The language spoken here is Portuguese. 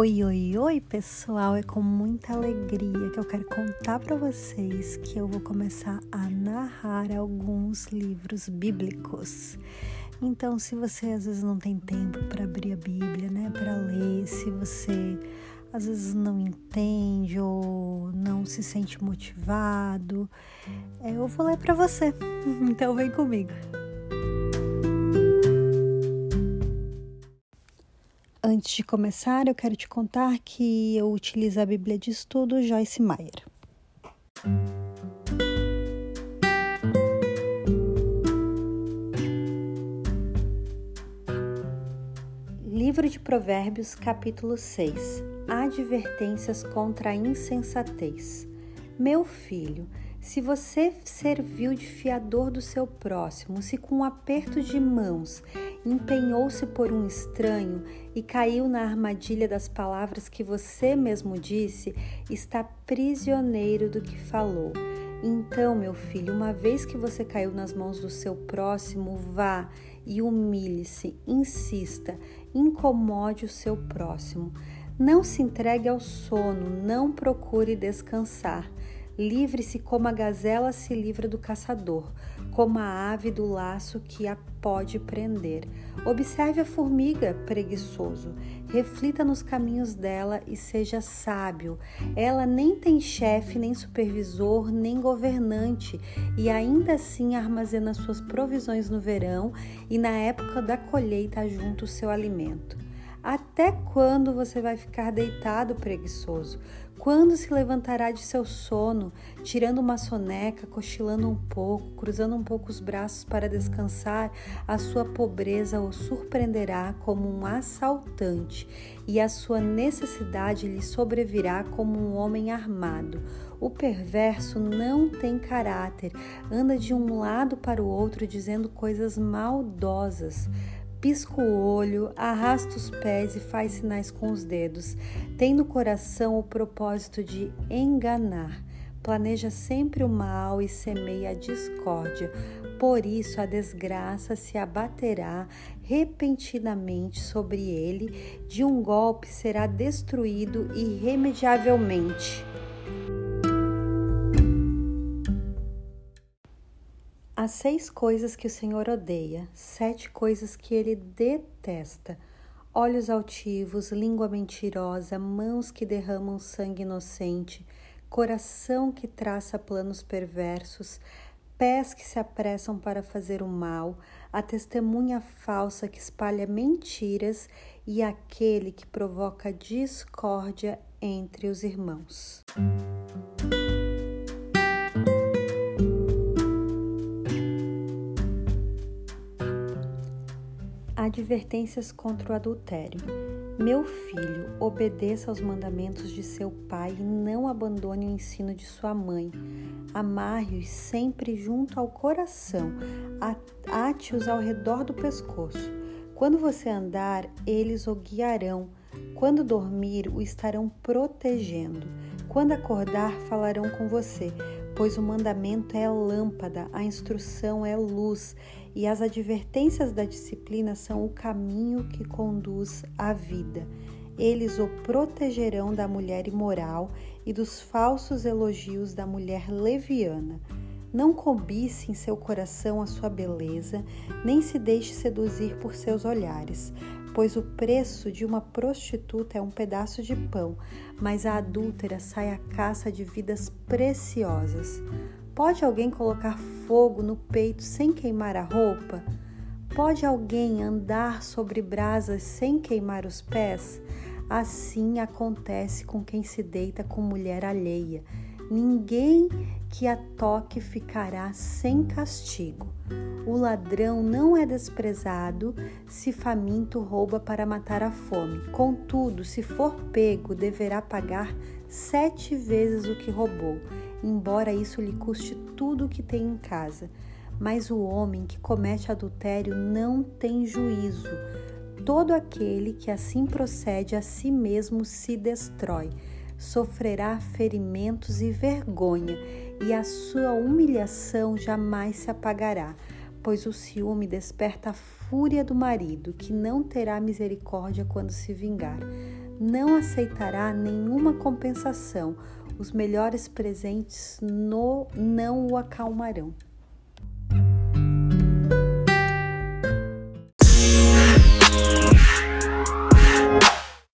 Oi, oi, oi, pessoal! É com muita alegria que eu quero contar para vocês que eu vou começar a narrar alguns livros bíblicos. Então, se você às vezes não tem tempo para abrir a Bíblia, né, para ler, se você às vezes não entende ou não se sente motivado, é, eu vou ler para você. Então, vem comigo. Antes de começar, eu quero te contar que eu utilizo a Bíblia de Estudo Joyce Meyer. Livro de Provérbios, capítulo 6 Advertências contra a insensatez. Meu filho, se você serviu de fiador do seu próximo, se com um aperto de mãos empenhou-se por um estranho e caiu na armadilha das palavras que você mesmo disse, está prisioneiro do que falou. Então, meu filho, uma vez que você caiu nas mãos do seu próximo, vá e humilhe-se, insista, incomode o seu próximo. Não se entregue ao sono, não procure descansar. Livre-se como a gazela se livra do caçador, como a ave do laço que a pode prender. Observe a formiga, preguiçoso. Reflita nos caminhos dela e seja sábio. Ela nem tem chefe, nem supervisor, nem governante, e ainda assim armazena suas provisões no verão e na época da colheita junto o seu alimento. Até quando você vai ficar deitado preguiçoso? Quando se levantará de seu sono, tirando uma soneca, cochilando um pouco, cruzando um pouco os braços para descansar, a sua pobreza o surpreenderá como um assaltante e a sua necessidade lhe sobrevirá como um homem armado. O perverso não tem caráter, anda de um lado para o outro dizendo coisas maldosas pisca o olho, arrasta os pés e faz sinais com os dedos. Tem no coração o propósito de enganar. Planeja sempre o mal e semeia a discórdia. Por isso a desgraça se abaterá repentinamente sobre ele, de um golpe será destruído irremediavelmente. Seis coisas que o Senhor odeia, sete coisas que ele detesta: olhos altivos, língua mentirosa, mãos que derramam sangue inocente, coração que traça planos perversos, pés que se apressam para fazer o mal, a testemunha falsa que espalha mentiras e aquele que provoca discórdia entre os irmãos. Advertências contra o adultério. Meu filho, obedeça aos mandamentos de seu pai e não abandone o ensino de sua mãe. Amarre-os sempre junto ao coração, ate-os ao redor do pescoço. Quando você andar, eles o guiarão. Quando dormir, o estarão protegendo. Quando acordar, falarão com você pois o mandamento é lâmpada, a instrução é luz e as advertências da disciplina são o caminho que conduz à vida. Eles o protegerão da mulher imoral e dos falsos elogios da mulher leviana. Não cobice em seu coração a sua beleza, nem se deixe seduzir por seus olhares, pois o preço de uma prostituta é um pedaço de pão, mas a adúltera sai à caça de vidas preciosas. Pode alguém colocar fogo no peito sem queimar a roupa? Pode alguém andar sobre brasas sem queimar os pés? Assim acontece com quem se deita com mulher alheia. Ninguém que a toque ficará sem castigo. O ladrão não é desprezado se faminto rouba para matar a fome. Contudo, se for pego, deverá pagar sete vezes o que roubou, embora isso lhe custe tudo o que tem em casa. Mas o homem que comete adultério não tem juízo. Todo aquele que assim procede a si mesmo se destrói sofrerá ferimentos e vergonha, e a sua humilhação jamais se apagará, pois o ciúme desperta a fúria do marido, que não terá misericórdia quando se vingar. não aceitará nenhuma compensação. Os melhores presentes no, não o acalmarão.